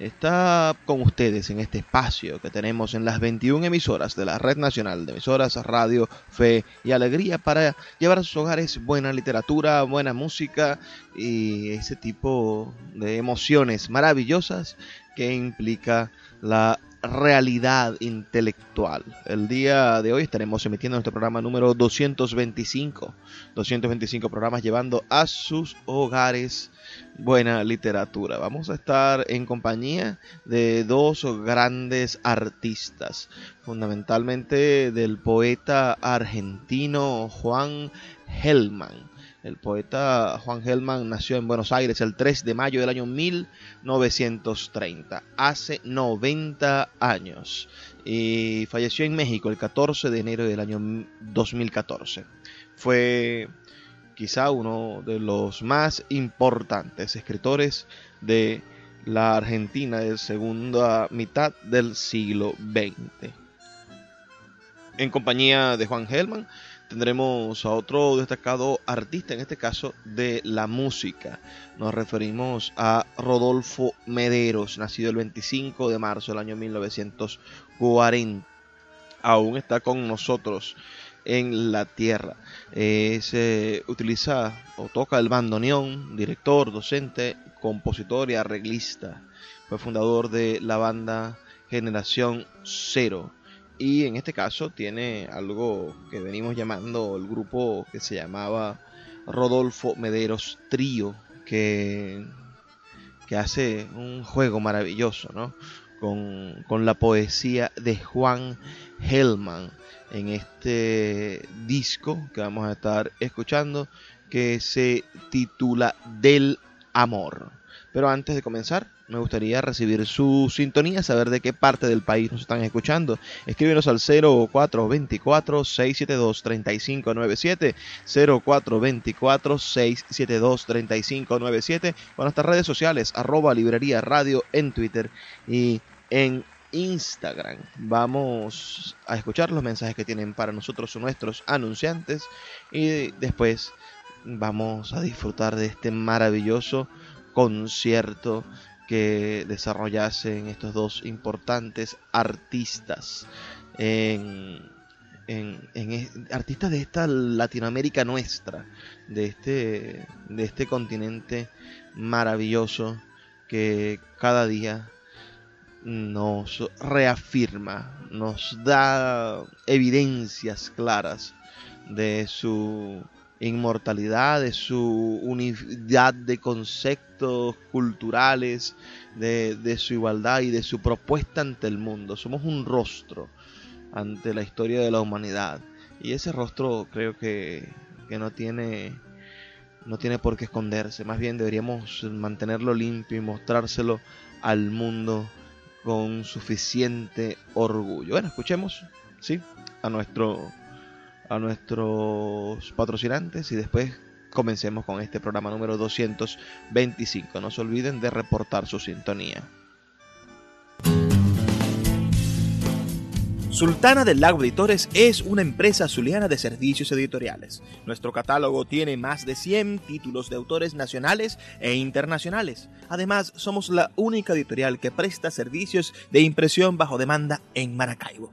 está con ustedes en este espacio que tenemos en las 21 emisoras de la Red Nacional de Emisoras Radio, Fe y Alegría para llevar a sus hogares buena literatura, buena música y ese tipo de emociones maravillosas que implica la realidad intelectual. El día de hoy estaremos emitiendo nuestro programa número 225. 225 programas llevando a sus hogares buena literatura. Vamos a estar en compañía de dos grandes artistas, fundamentalmente del poeta argentino Juan Hellman el poeta Juan Gelman nació en Buenos Aires el 3 de mayo del año 1930, hace 90 años, y falleció en México el 14 de enero del año 2014. Fue quizá uno de los más importantes escritores de la Argentina de segunda mitad del siglo XX. En compañía de Juan Gelman, tendremos a otro destacado artista, en este caso de la música. Nos referimos a Rodolfo Mederos, nacido el 25 de marzo del año 1940. Aún está con nosotros en la tierra. se utiliza o toca el bandoneón, director, docente, compositor y arreglista. Fue fundador de la banda Generación Cero y en este caso tiene algo que venimos llamando el grupo que se llamaba Rodolfo Mederos Trío, que, que hace un juego maravilloso ¿no? con, con la poesía de Juan Hellman en este disco que vamos a estar escuchando que se titula Del Amor. Pero antes de comenzar, me gustaría recibir su sintonía, saber de qué parte del país nos están escuchando. Escríbenos al 0424-672-3597, 0424-672-3597, con nuestras redes sociales, arroba librería radio en Twitter y en Instagram. Vamos a escuchar los mensajes que tienen para nosotros nuestros anunciantes y después vamos a disfrutar de este maravilloso concierto que desarrollasen estos dos importantes artistas en, artistas de esta Latinoamérica nuestra, de este, de este continente maravilloso que cada día nos reafirma, nos da evidencias claras de su inmortalidad, de su unidad de conceptos culturales, de, su igualdad y de su propuesta ante el mundo. Somos un rostro ante la historia de la humanidad. Y ese rostro creo que, que no tiene no tiene por qué esconderse, más bien deberíamos mantenerlo limpio y mostrárselo al mundo con suficiente orgullo. Bueno, escuchemos, ¿sí? A nuestro a nuestros patrocinantes y después comencemos con este programa número 225. No se olviden de reportar su sintonía. Sultana del Lago Editores es una empresa zuliana de servicios editoriales. Nuestro catálogo tiene más de 100 títulos de autores nacionales e internacionales. Además, somos la única editorial que presta servicios de impresión bajo demanda en Maracaibo.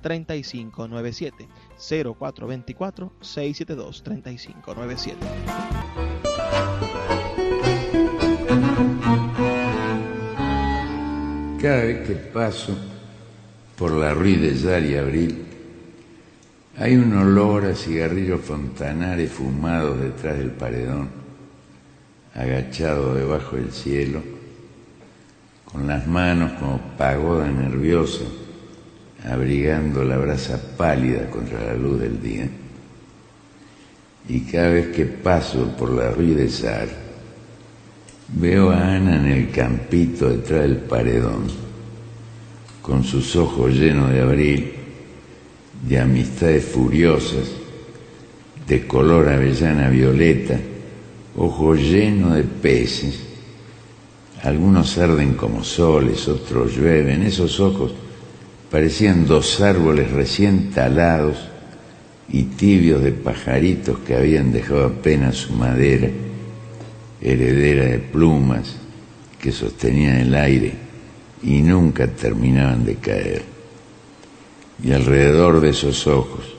3597 0424 672 3597 Cada vez que paso por la Rue de Yari Abril, hay un olor a cigarrillos fontanares fumados detrás del paredón, agachado debajo del cielo, con las manos como pagoda nerviosa abrigando la brasa pálida contra la luz del día. Y cada vez que paso por la Rue de Sar, veo a Ana en el campito detrás del paredón, con sus ojos llenos de abril, de amistades furiosas, de color avellana violeta, ojos llenos de peces. Algunos arden como soles, otros llueven. Esos ojos parecían dos árboles recién talados y tibios de pajaritos que habían dejado apenas su madera, heredera de plumas que sostenían el aire y nunca terminaban de caer. Y alrededor de esos ojos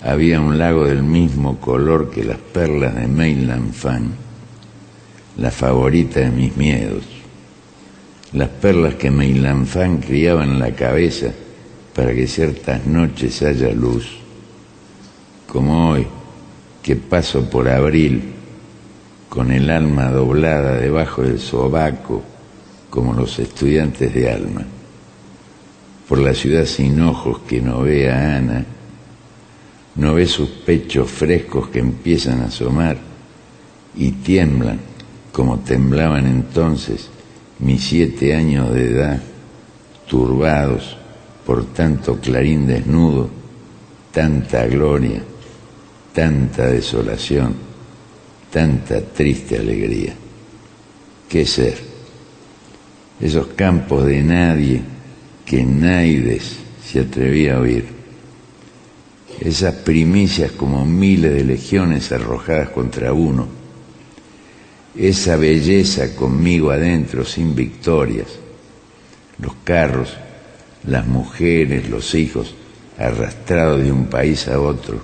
había un lago del mismo color que las perlas de Meilan Fan, la favorita de mis miedos las perlas que Meilanfán criaba en la cabeza para que ciertas noches haya luz, como hoy que paso por abril con el alma doblada debajo del sobaco como los estudiantes de alma, por la ciudad sin ojos que no ve a Ana, no ve sus pechos frescos que empiezan a asomar y tiemblan como temblaban entonces mis siete años de edad, turbados por tanto clarín desnudo, tanta gloria, tanta desolación, tanta triste alegría. ¿Qué ser? Esos campos de nadie que Naides se atrevía a oír. Esas primicias como miles de legiones arrojadas contra uno esa belleza conmigo adentro sin victorias, los carros, las mujeres, los hijos, arrastrados de un país a otro,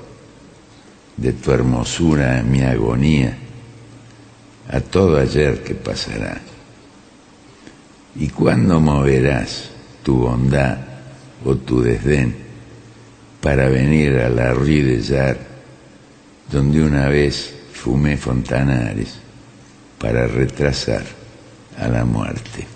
de tu hermosura a mi agonía, a todo ayer que pasará. ¿Y cuándo moverás tu bondad o tu desdén para venir a la Rue de donde una vez fumé fontanares? Para retrasar a la muerte.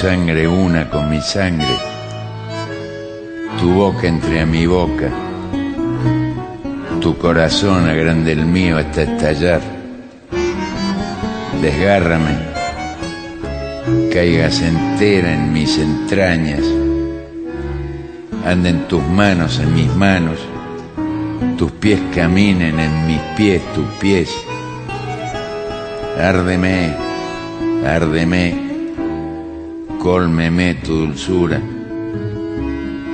Sangre una con mi sangre, tu boca entre a mi boca, tu corazón agrande el mío hasta estallar, desgárrame, caigas entera en mis entrañas, anden tus manos en mis manos, tus pies caminen en mis pies, tus pies. Árdeme, árdeme, cólmeme tu dulzura,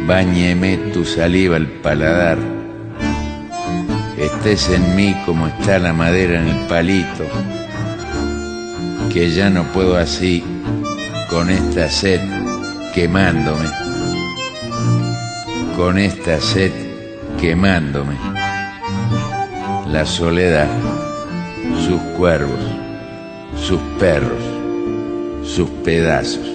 báñeme tu saliva al paladar. Estés en mí como está la madera en el palito, que ya no puedo así con esta sed quemándome, con esta sed quemándome. La soledad, sus cuervos, sus perros, sus pedazos.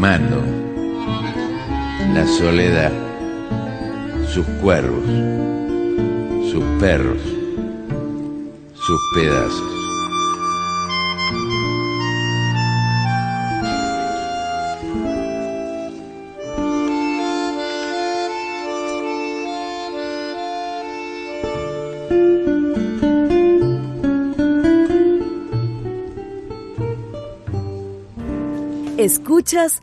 Quemando la soledad, sus cuervos, sus perros, sus pedazos. Escuchas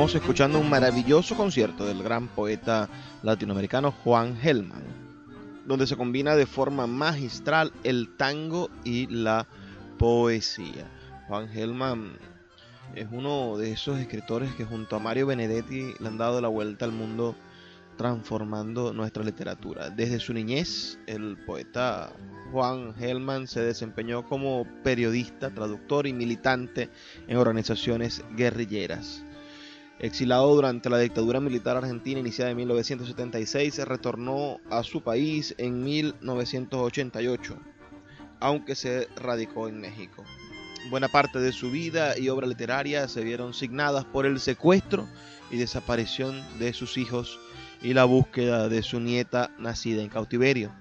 Estamos escuchando un maravilloso concierto del gran poeta latinoamericano Juan Gelman, donde se combina de forma magistral el tango y la poesía. Juan Gelman es uno de esos escritores que junto a Mario Benedetti le han dado la vuelta al mundo transformando nuestra literatura. Desde su niñez, el poeta Juan Gelman se desempeñó como periodista, traductor y militante en organizaciones guerrilleras. Exilado durante la dictadura militar argentina iniciada en 1976, se retornó a su país en 1988, aunque se radicó en México. Buena parte de su vida y obra literaria se vieron signadas por el secuestro y desaparición de sus hijos y la búsqueda de su nieta nacida en cautiverio.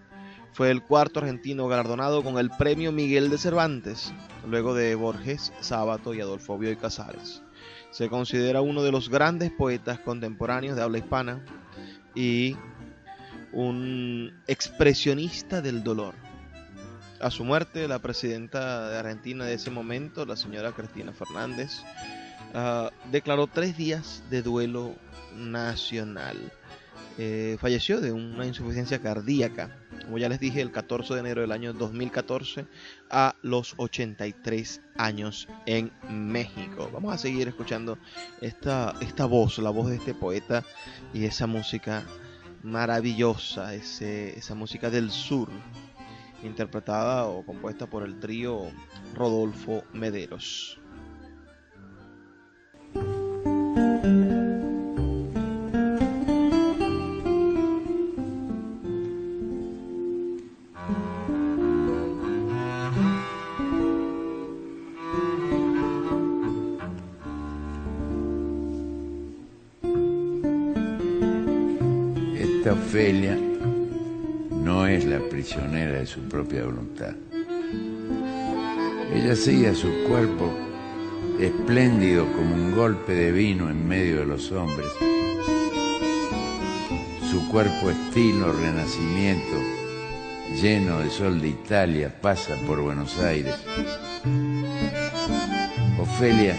Fue el cuarto argentino galardonado con el premio Miguel de Cervantes, luego de Borges, Sábato y Adolfo Bioy Casares. Se considera uno de los grandes poetas contemporáneos de habla hispana y un expresionista del dolor. A su muerte, la presidenta de Argentina de ese momento, la señora Cristina Fernández, uh, declaró tres días de duelo nacional. Eh, falleció de una insuficiencia cardíaca, como ya les dije, el 14 de enero del año 2014 a los 83 años en México. Vamos a seguir escuchando esta, esta voz, la voz de este poeta y esa música maravillosa, ese, esa música del sur, interpretada o compuesta por el trío Rodolfo Mederos. De su propia voluntad. Ella sigue a su cuerpo espléndido como un golpe de vino en medio de los hombres. Su cuerpo estilo renacimiento, lleno de sol de Italia, pasa por Buenos Aires. Ofelia,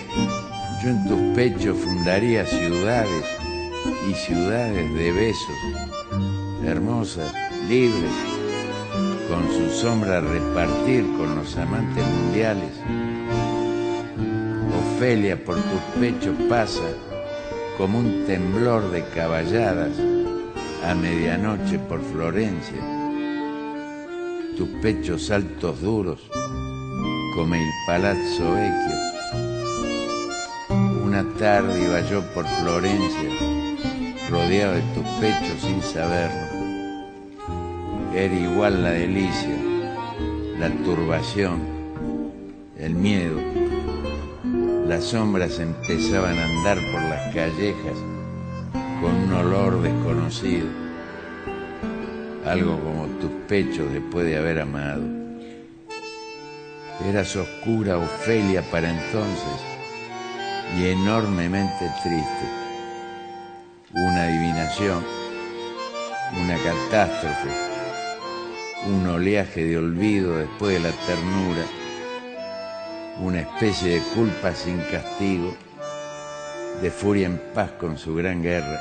yo en tus pechos fundaría ciudades y ciudades de besos, hermosas, libres, con su sombra repartir con los amantes mundiales. Ofelia, por tus pechos pasa como un temblor de caballadas a medianoche por Florencia. Tus pechos altos duros como el Palazzo Vecchio. Una tarde iba yo por Florencia, rodeado de tus pechos sin saberlo. Era igual la delicia, la turbación, el miedo. Las sombras empezaban a andar por las callejas con un olor desconocido, algo como tus pechos después de haber amado. Eras oscura Ofelia para entonces y enormemente triste. Una adivinación, una catástrofe un oleaje de olvido después de la ternura, una especie de culpa sin castigo, de furia en paz con su gran guerra.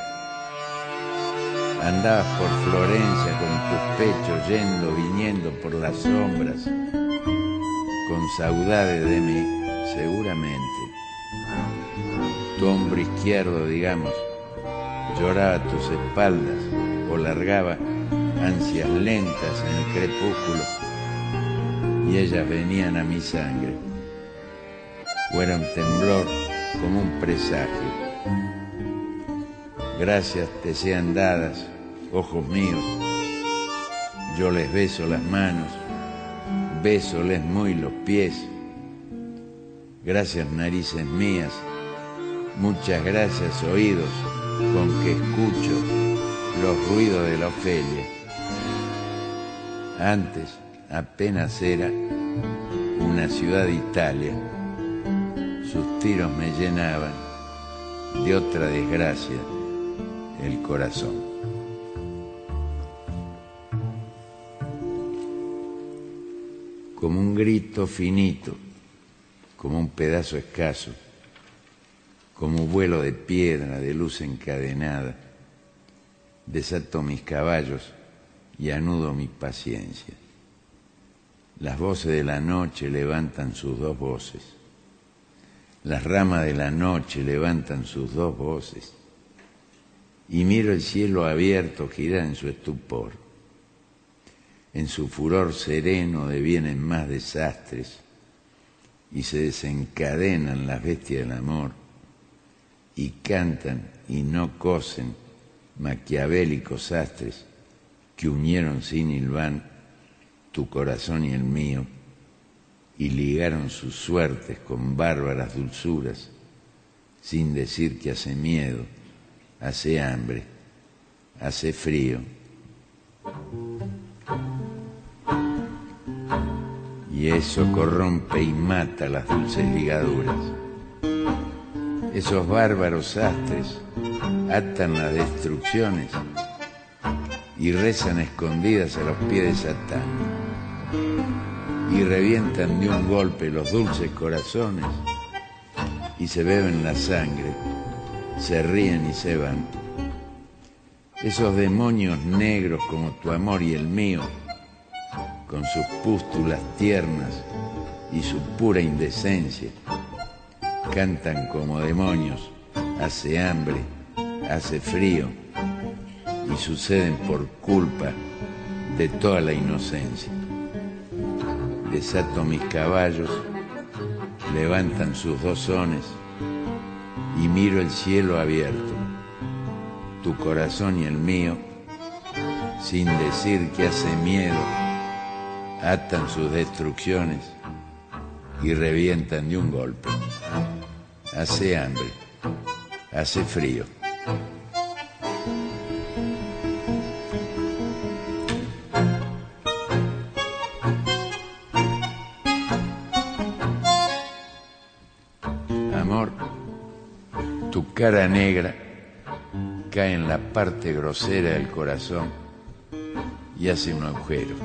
Andabas por Florencia con tus pechos yendo, viniendo por las sombras, con saudades de mí, seguramente. Tu hombro izquierdo, digamos, lloraba a tus espaldas o largaba ansias lentas en el crepúsculo, y ellas venían a mi sangre. O un temblor como un presagio. Gracias te sean dadas, ojos míos. Yo les beso las manos, besoles muy los pies. Gracias narices mías, muchas gracias oídos con que escucho los ruidos de la Ofelia. Antes apenas era una ciudad de Italia. Sus tiros me llenaban de otra desgracia el corazón. Como un grito finito, como un pedazo escaso, como un vuelo de piedra de luz encadenada, desato mis caballos y anudo mi paciencia. Las voces de la noche levantan sus dos voces. Las ramas de la noche levantan sus dos voces. Y miro el cielo abierto girar en su estupor. En su furor sereno devienen más desastres y se desencadenan las bestias del amor y cantan y no cosen maquiavélicos astres que unieron sin hilván tu corazón y el mío y ligaron sus suertes con bárbaras dulzuras, sin decir que hace miedo, hace hambre, hace frío. Y eso corrompe y mata las dulces ligaduras. Esos bárbaros astres atan las destrucciones y rezan escondidas a los pies de Satán y revientan de un golpe los dulces corazones y se beben la sangre, se ríen y se van. Esos demonios negros como tu amor y el mío, con sus pústulas tiernas y su pura indecencia, cantan como demonios, hace hambre, hace frío y suceden por culpa de toda la inocencia. Desato mis caballos, levantan sus dos sones y miro el cielo abierto, tu corazón y el mío, sin decir que hace miedo, atan sus destrucciones y revientan de un golpe. Hace hambre, hace frío. Cara negra cae en la parte grosera del corazón y hace un agujero.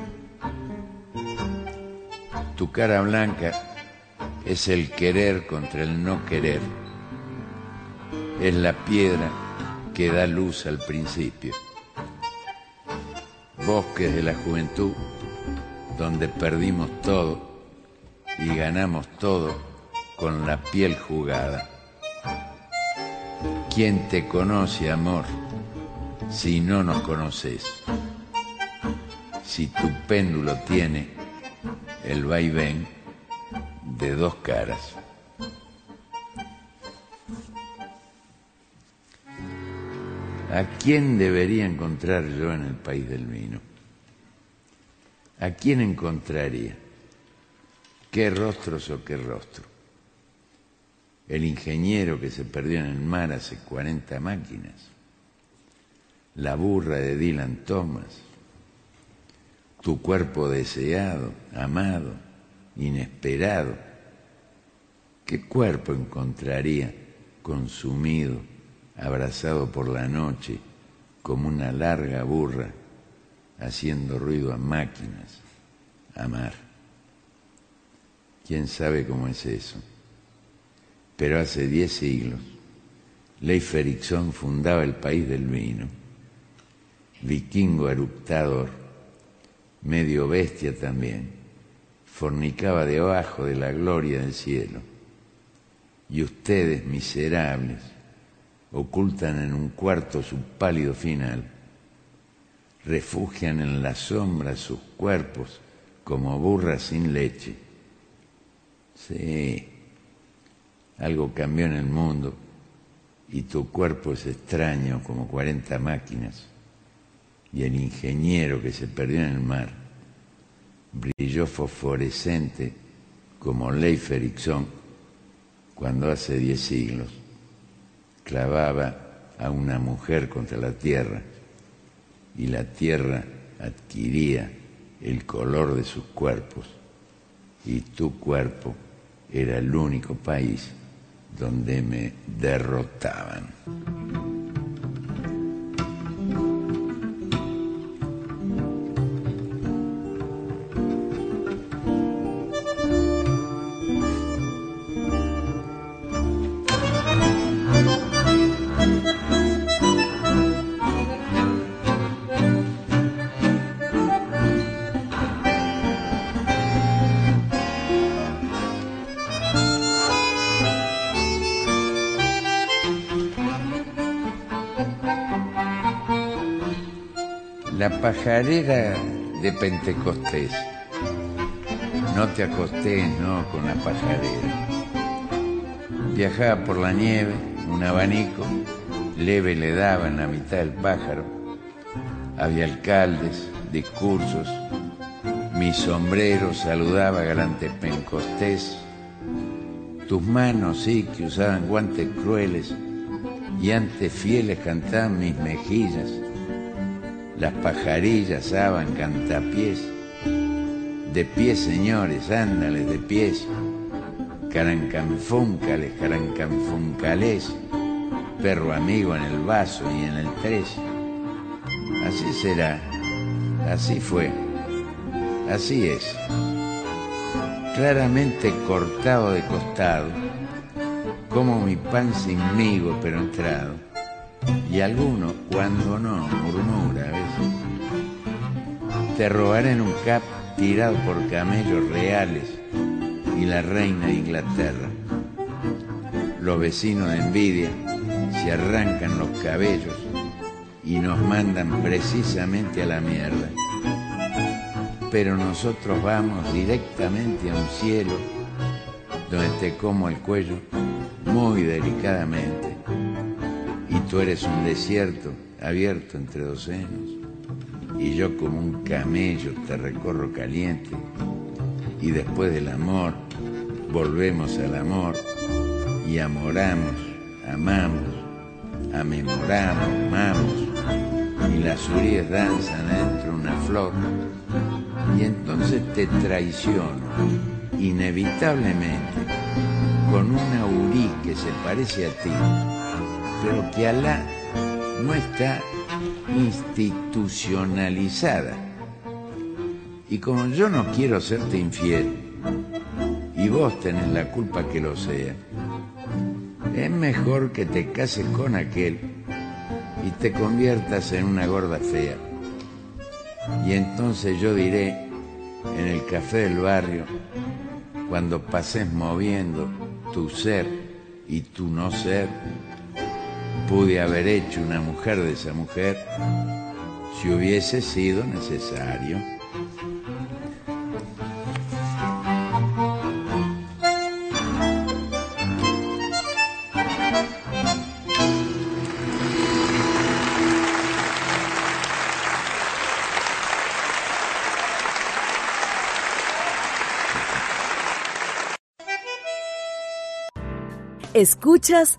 Tu cara blanca es el querer contra el no querer. Es la piedra que da luz al principio. Bosques de la juventud donde perdimos todo y ganamos todo con la piel jugada. ¿Quién te conoce, amor, si no nos conoces? Si tu péndulo tiene el vaivén de dos caras. ¿A quién debería encontrar yo en el país del vino? ¿A quién encontraría? ¿Qué rostros o qué rostro? El ingeniero que se perdió en el mar hace 40 máquinas, la burra de Dylan Thomas, tu cuerpo deseado, amado, inesperado. ¿Qué cuerpo encontraría consumido, abrazado por la noche, como una larga burra? haciendo ruido a máquinas, amar. ¿Quién sabe cómo es eso? Pero hace diez siglos, Leif Erikson fundaba el país del vino, vikingo eruptador, medio bestia también, fornicaba debajo de la gloria del cielo. Y ustedes, miserables, ocultan en un cuarto su pálido final refugian en la sombra sus cuerpos como burras sin leche. Sí, algo cambió en el mundo y tu cuerpo es extraño como 40 máquinas y el ingeniero que se perdió en el mar brilló fosforescente como Leif Erikson cuando hace diez siglos clavaba a una mujer contra la tierra y la tierra adquiría el color de sus cuerpos y tu cuerpo era el único país donde me derrotaban. Pajarera de Pentecostés. No te acostés, no, con la pajarera. Viajaba por la nieve, un abanico, leve le daba en la mitad del pájaro. Había alcaldes, discursos, mi sombrero saludaba galante Pentecostés. Tus manos sí que usaban guantes crueles y antes fieles cantaban mis mejillas las pajarillas aban cantapiés. De pies, señores, ándales de pies. Carancanfúncales, carancanfuncales. Perro amigo en el vaso y en el tres. Así será, así fue, así es. Claramente cortado de costado, como mi pan sin migo pero entrado y alguno, cuando no, murmura a veces. Te robaré en un cap tirado por camellos reales y la reina de Inglaterra. Los vecinos de envidia se arrancan los cabellos y nos mandan precisamente a la mierda. Pero nosotros vamos directamente a un cielo donde te como el cuello muy delicadamente Tú eres un desierto abierto entre dos senos y yo como un camello te recorro caliente. Y después del amor volvemos al amor. Y amoramos, amamos, amemoramos, amamos. Y las uríes danzan dentro de una flor y entonces te traiciono inevitablemente con una urí que se parece a ti pero que Alá no está institucionalizada. Y como yo no quiero serte infiel, y vos tenés la culpa que lo sea, es mejor que te cases con aquel y te conviertas en una gorda fea. Y entonces yo diré en el café del barrio, cuando pases moviendo tu ser y tu no ser, pude haber hecho una mujer de esa mujer si hubiese sido necesario. Escuchas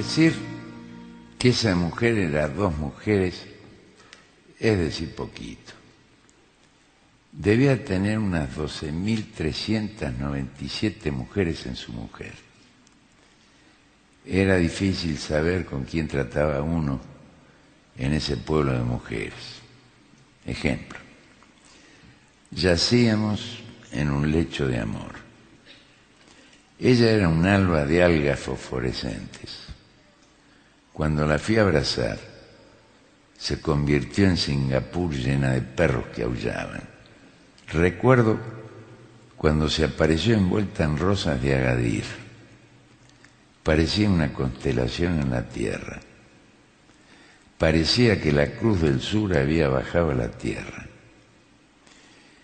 Decir que esa mujer era dos mujeres es decir poquito. Debía tener unas 12.397 mujeres en su mujer. Era difícil saber con quién trataba uno en ese pueblo de mujeres. Ejemplo, yacíamos en un lecho de amor. Ella era un alba de algas fosforescentes. Cuando la fui a abrazar, se convirtió en Singapur llena de perros que aullaban. Recuerdo cuando se apareció envuelta en rosas de Agadir. Parecía una constelación en la tierra. Parecía que la cruz del sur había bajado a la tierra.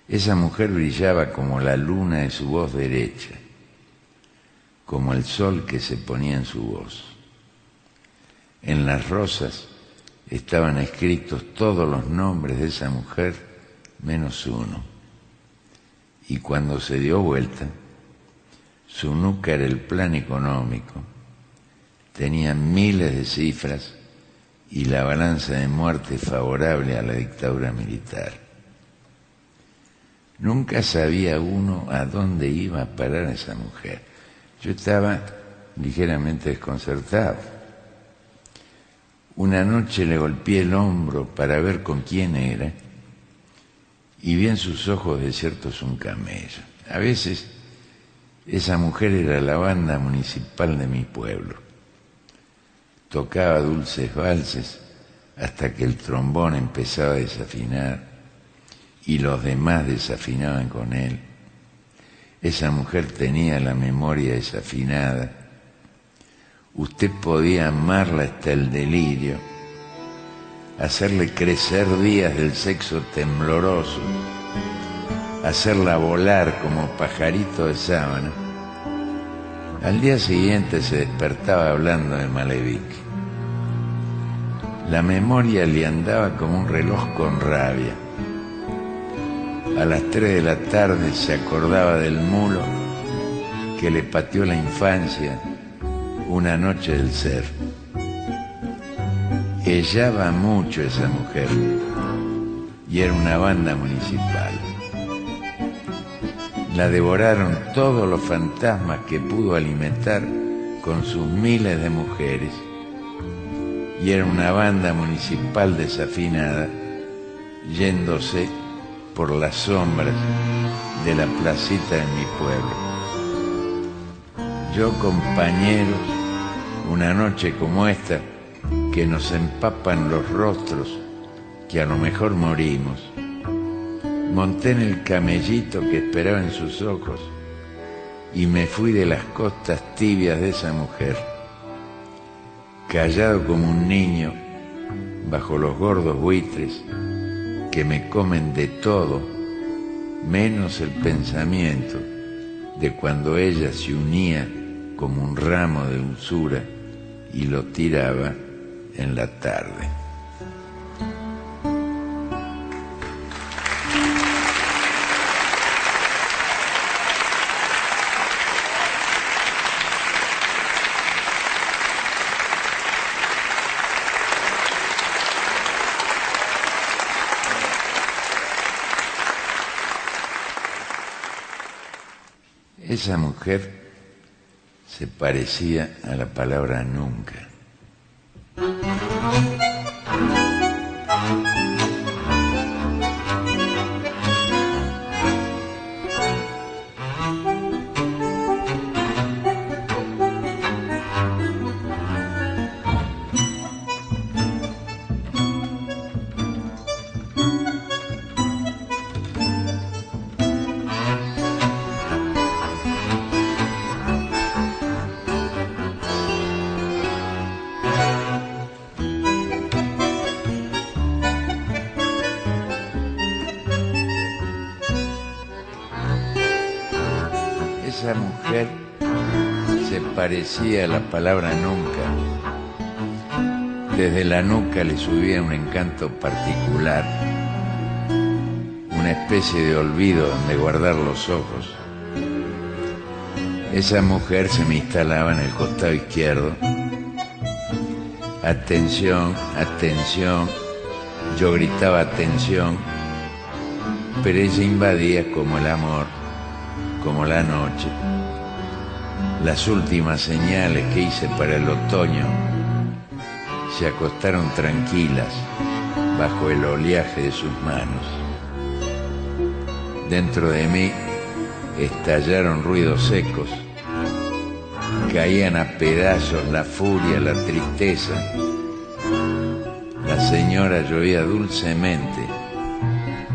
Esa mujer brillaba como la luna de su voz derecha, como el sol que se ponía en su voz. En las rosas estaban escritos todos los nombres de esa mujer menos uno. Y cuando se dio vuelta, su nuca era el plan económico, tenía miles de cifras y la balanza de muerte favorable a la dictadura militar. Nunca sabía uno a dónde iba a parar esa mujer. Yo estaba ligeramente desconcertado. Una noche le golpeé el hombro para ver con quién era y vi en sus ojos desiertos un camello. A veces esa mujer era la banda municipal de mi pueblo. Tocaba dulces valses hasta que el trombón empezaba a desafinar y los demás desafinaban con él. Esa mujer tenía la memoria desafinada. Usted podía amarla hasta el delirio, hacerle crecer días del sexo tembloroso, hacerla volar como pajarito de sábana. Al día siguiente se despertaba hablando de Malevich. La memoria le andaba como un reloj con rabia. A las tres de la tarde se acordaba del mulo que le pateó la infancia una noche del ser. Ellaba mucho esa mujer y era una banda municipal. La devoraron todos los fantasmas que pudo alimentar con sus miles de mujeres y era una banda municipal desafinada yéndose por las sombras de la placita de mi pueblo. Yo, compañeros, una noche como esta, que nos empapan los rostros, que a lo mejor morimos, monté en el camellito que esperaba en sus ojos y me fui de las costas tibias de esa mujer, callado como un niño bajo los gordos buitres que me comen de todo, menos el pensamiento de cuando ella se unía como un ramo de usura y lo tiraba en la tarde. Esa mujer se parecía a la palabra nunca. Parecía a la palabra nunca. Desde la nuca le subía un encanto particular, una especie de olvido donde guardar los ojos. Esa mujer se me instalaba en el costado izquierdo. Atención, atención. Yo gritaba atención, pero ella invadía como el amor, como la noche. Las últimas señales que hice para el otoño se acostaron tranquilas bajo el oleaje de sus manos. Dentro de mí estallaron ruidos secos, caían a pedazos la furia, la tristeza. La señora llovía dulcemente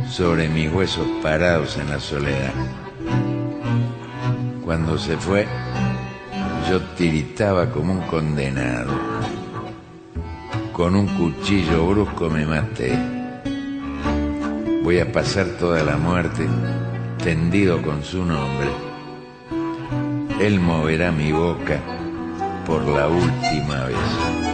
sobre mis huesos parados en la soledad. Cuando se fue, yo tiritaba como un condenado. Con un cuchillo brusco me maté. Voy a pasar toda la muerte tendido con su nombre. Él moverá mi boca por la última vez.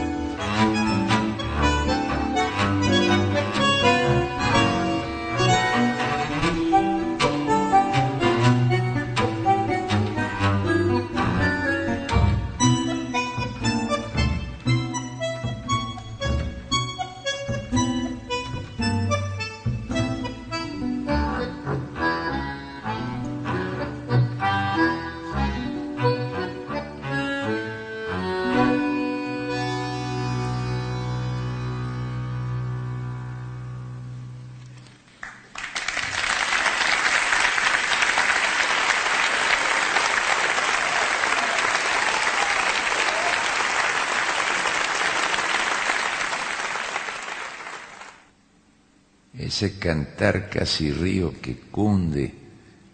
Ese cantar casi río que cunde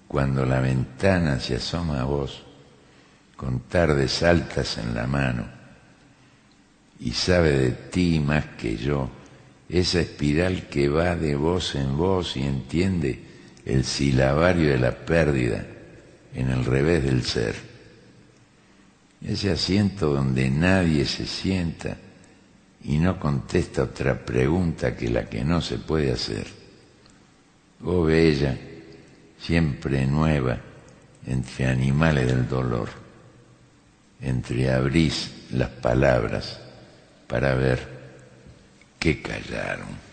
cuando la ventana se asoma a vos, con tardes altas en la mano, y sabe de ti más que yo, esa espiral que va de voz en voz y entiende el silabario de la pérdida en el revés del ser. Ese asiento donde nadie se sienta y no contesta otra pregunta que la que no se puede hacer. Oh bella, siempre nueva, entre animales del dolor, entreabrís las palabras para ver qué callaron.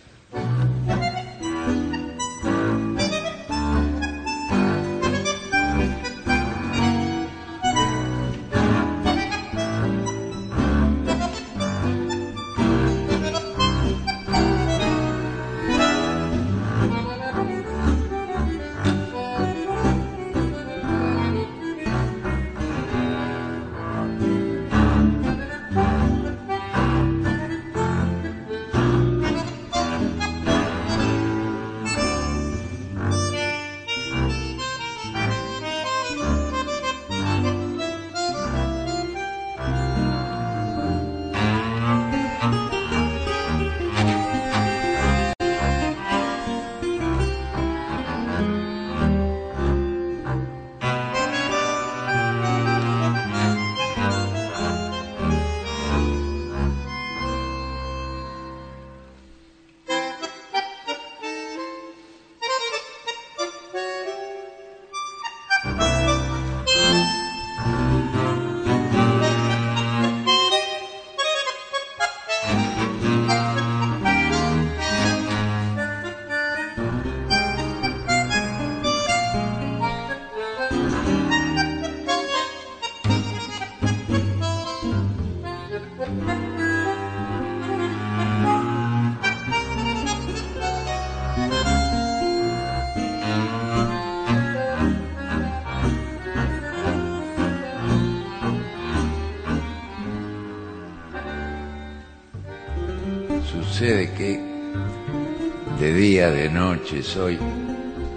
Noche soy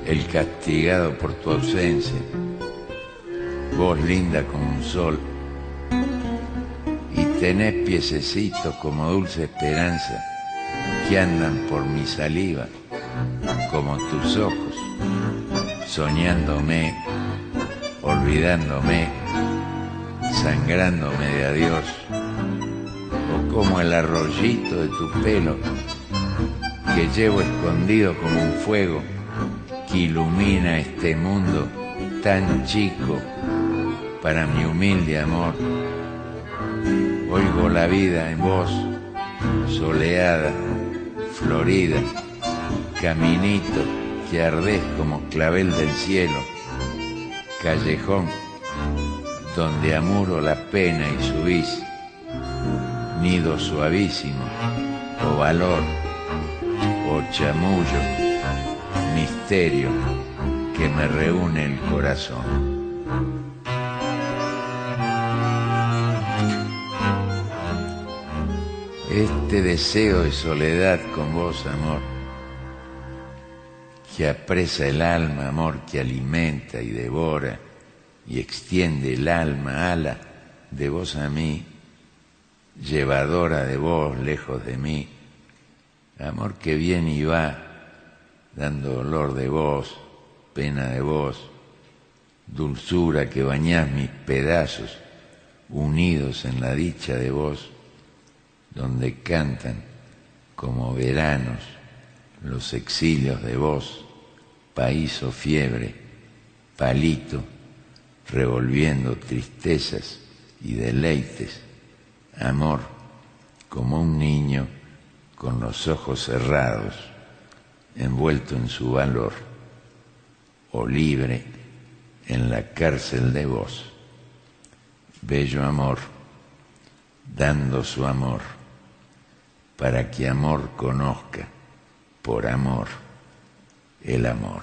el castigado por tu ausencia. Vos linda como un sol y tenés piececitos como dulce esperanza que andan por mi saliva como tus ojos, soñándome, olvidándome, sangrándome de adiós, o como el arroyito de tu pelo que llevo escondido como un fuego que ilumina este mundo tan chico para mi humilde amor. Oigo la vida en voz, soleada, florida, caminito que ardés como clavel del cielo, callejón donde amuro la pena y subís, nido suavísimo o valor o chamullo, misterio que me reúne el corazón. Este deseo de soledad con vos, amor, que apresa el alma, amor, que alimenta y devora y extiende el alma, ala, de vos a mí, llevadora de vos lejos de mí, amor que viene y va, dando dolor de vos, pena de vos, dulzura que bañás mis pedazos, unidos en la dicha de vos, donde cantan como veranos los exilios de vos, país o fiebre, palito, revolviendo tristezas y deleites, amor, como un niño con los ojos cerrados, envuelto en su valor, o libre en la cárcel de vos. Bello amor, dando su amor, para que amor conozca, por amor, el amor.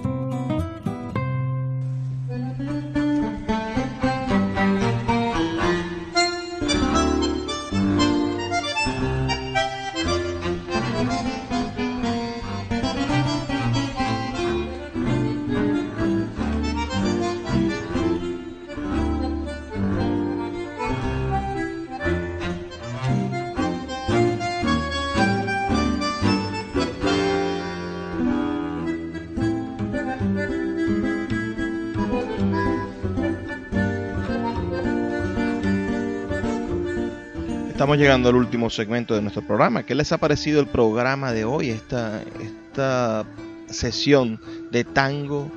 Estamos llegando al último segmento de nuestro programa. ¿Qué les ha parecido el programa de hoy? Esta, esta sesión de tango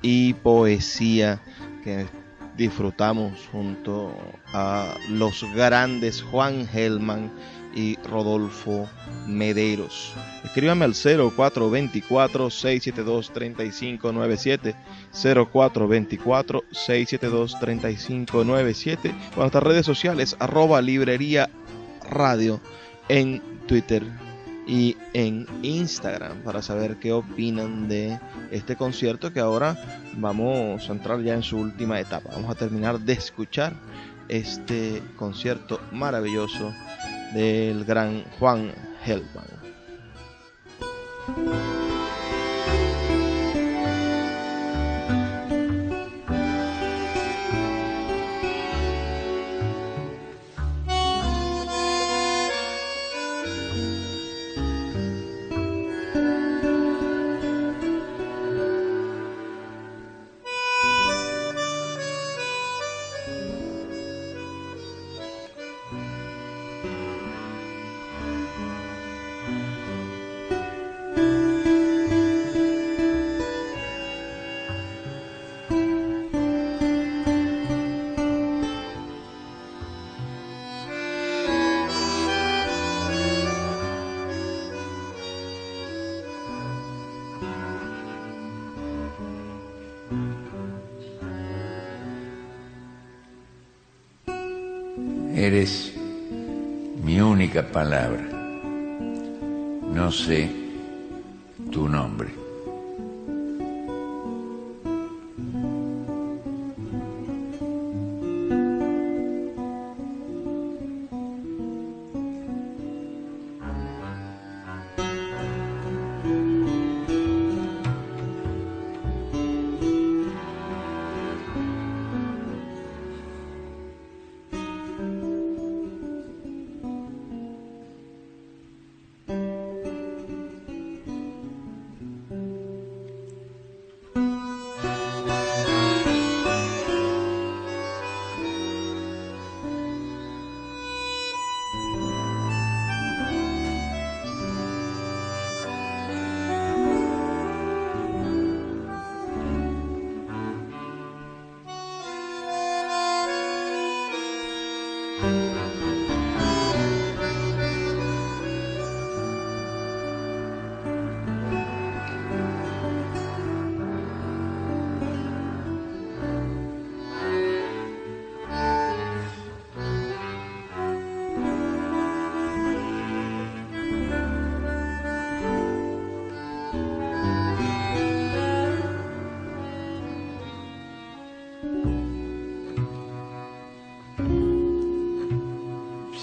y poesía que disfrutamos junto a los grandes Juan Gelman y Rodolfo Medeiros. Escríbame al 0424-672-3597, 0424-672-3597 o nuestras redes sociales, arroba librería radio en Twitter y en Instagram para saber qué opinan de este concierto que ahora vamos a entrar ya en su última etapa. Vamos a terminar de escuchar este concierto maravilloso del gran Juan Helman. Eres mi única palabra. No sé tu nombre.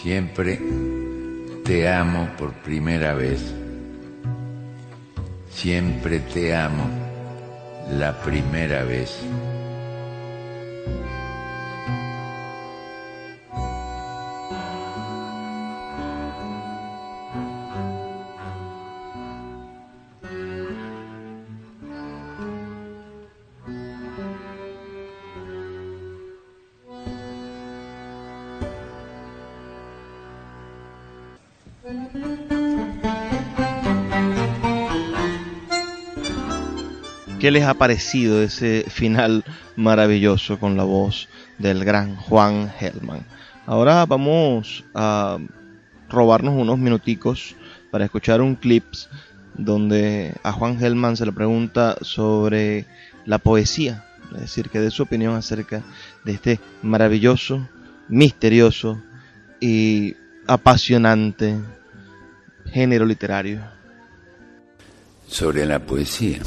Siempre te amo por primera vez. Siempre te amo la primera vez. ¿Qué les ha parecido ese final maravilloso con la voz del gran Juan Hellman? Ahora vamos a robarnos unos minuticos para escuchar un clip donde a Juan Hellman se le pregunta sobre la poesía, es decir, que dé su opinión acerca de este maravilloso, misterioso y apasionante género literario. Sobre la poesía.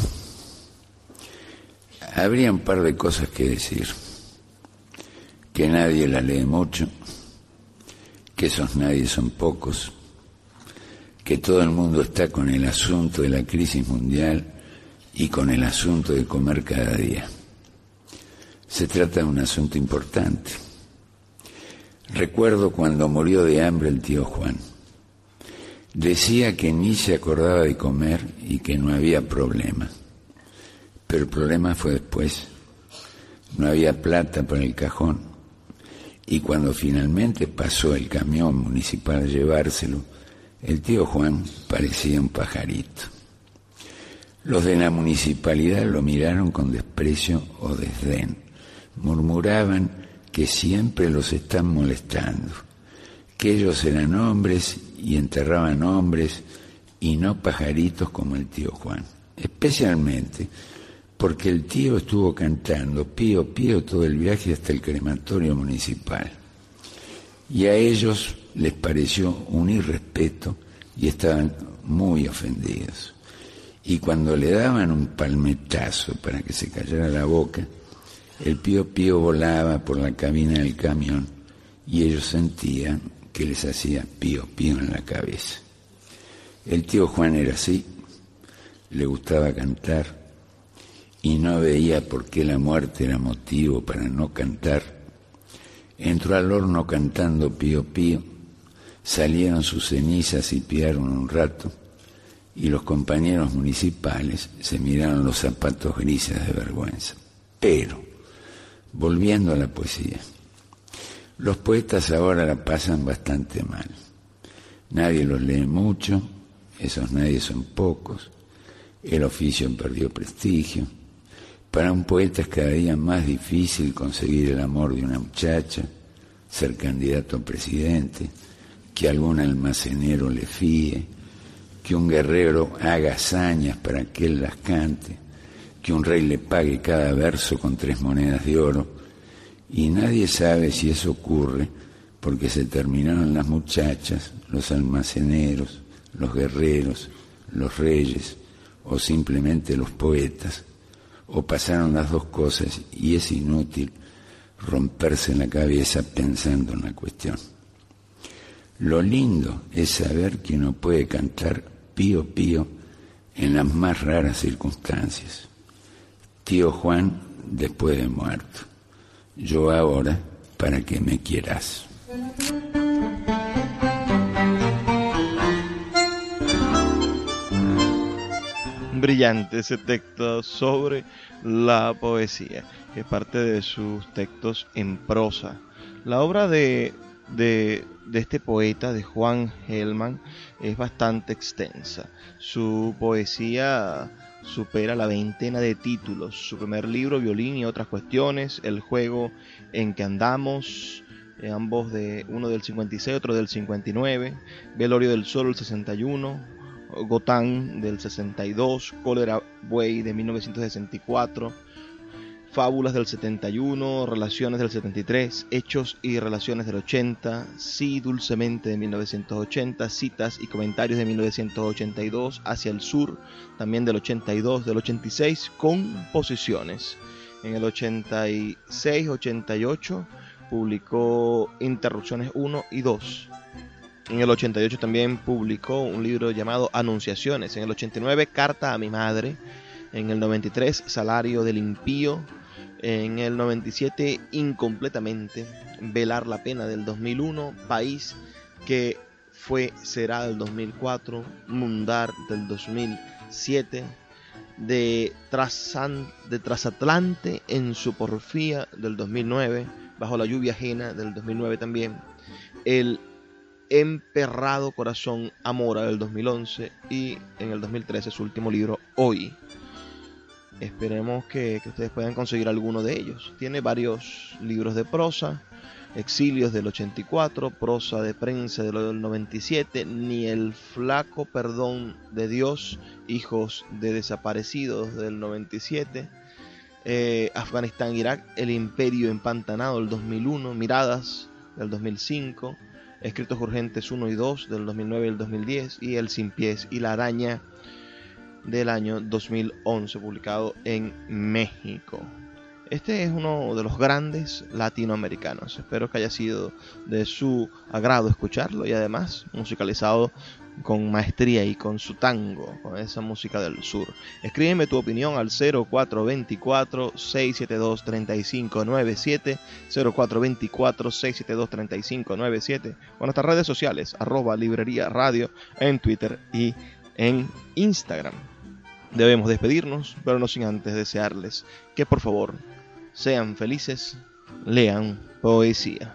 Habría un par de cosas que decir. Que nadie la lee mucho, que esos nadie son pocos, que todo el mundo está con el asunto de la crisis mundial y con el asunto de comer cada día. Se trata de un asunto importante. Recuerdo cuando murió de hambre el tío Juan. Decía que ni se acordaba de comer y que no había problema. Pero el problema fue después. No había plata para el cajón. Y cuando finalmente pasó el camión municipal a llevárselo, el tío Juan parecía un pajarito. Los de la municipalidad lo miraron con desprecio o desdén, Murmuraban que siempre los están molestando, que ellos eran hombres y enterraban hombres y no pajaritos como el tío Juan. Especialmente porque el tío estuvo cantando pío pío todo el viaje hasta el crematorio municipal. Y a ellos les pareció un irrespeto y estaban muy ofendidos. Y cuando le daban un palmetazo para que se callara la boca, el pío pío volaba por la cabina del camión y ellos sentían que les hacía pío pío en la cabeza. El tío Juan era así, le gustaba cantar y no veía por qué la muerte era motivo para no cantar. Entró al horno cantando pío pío, salieron sus cenizas y piaron un rato, y los compañeros municipales se miraron los zapatos grises de vergüenza. Pero, volviendo a la poesía, los poetas ahora la pasan bastante mal. Nadie los lee mucho, esos nadie son pocos, el oficio perdió prestigio, para un poeta es cada día más difícil conseguir el amor de una muchacha, ser candidato a presidente, que algún almacenero le fíe, que un guerrero haga hazañas para que él las cante, que un rey le pague cada verso con tres monedas de oro, y nadie sabe si eso ocurre porque se terminaron las muchachas, los almaceneros, los guerreros, los reyes o simplemente los poetas o pasaron las dos cosas y es inútil romperse la cabeza pensando en la cuestión. Lo lindo es saber que uno puede cantar pío pío en las más raras circunstancias. Tío Juan después de muerto. Yo ahora para que me quieras. Brillante ese texto sobre la poesía, que es parte de sus textos en prosa. La obra de, de, este poeta, de Juan Gelman, es bastante extensa. Su poesía supera la veintena de títulos. Su primer libro, Violín y otras cuestiones, El juego en que andamos, eh, ambos de uno del 56, otro del 59, Velorio del Sol, el 61, Gotán del 62, Cólera Buey de 1964, Fábulas del 71, Relaciones del 73, Hechos y Relaciones del 80, Sí Dulcemente de 1980, Citas y Comentarios de 1982, Hacia el Sur también del 82, del 86, Composiciones. En el 86-88 publicó Interrupciones 1 y 2 en el 88 también publicó un libro llamado Anunciaciones. En el 89, Carta a mi madre. En el 93, Salario del impío. En el 97, Incompletamente. Velar la pena del 2001. País que fue será del 2004. Mundar del 2007. De, Trasan, de Trasatlante en su porfía del 2009. Bajo la lluvia ajena del 2009 también. El Emperrado Corazón Amora del 2011 y en el 2013 su último libro Hoy. Esperemos que, ustedes puedan conseguir alguno de ellos. Tiene varios libros de prosa, Exilios del 84, Prosa de Prensa del 97, Ni el Flaco Perdón de Dios, Hijos de Desaparecidos del 97, eh, Afganistán, Irak, El Imperio Empantanado del 2001, Miradas del 2005, Escritos Urgentes 1 y 2 del 2009 y el 2010 y El Sin Pies y la Araña del año 2011 publicado en México. Este es uno de los grandes latinoamericanos. Espero que haya sido de su agrado escucharlo y además musicalizado con maestría y con su tango, con esa música del sur. Escríbeme tu opinión al 0424-672-3597, 0424-672-3597, con nuestras redes sociales, arroba librería radio, en Twitter y en Instagram. Debemos despedirnos, pero no sin antes desearles que por favor sean felices, lean poesía.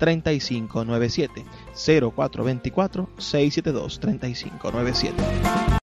3597 0424 672 3597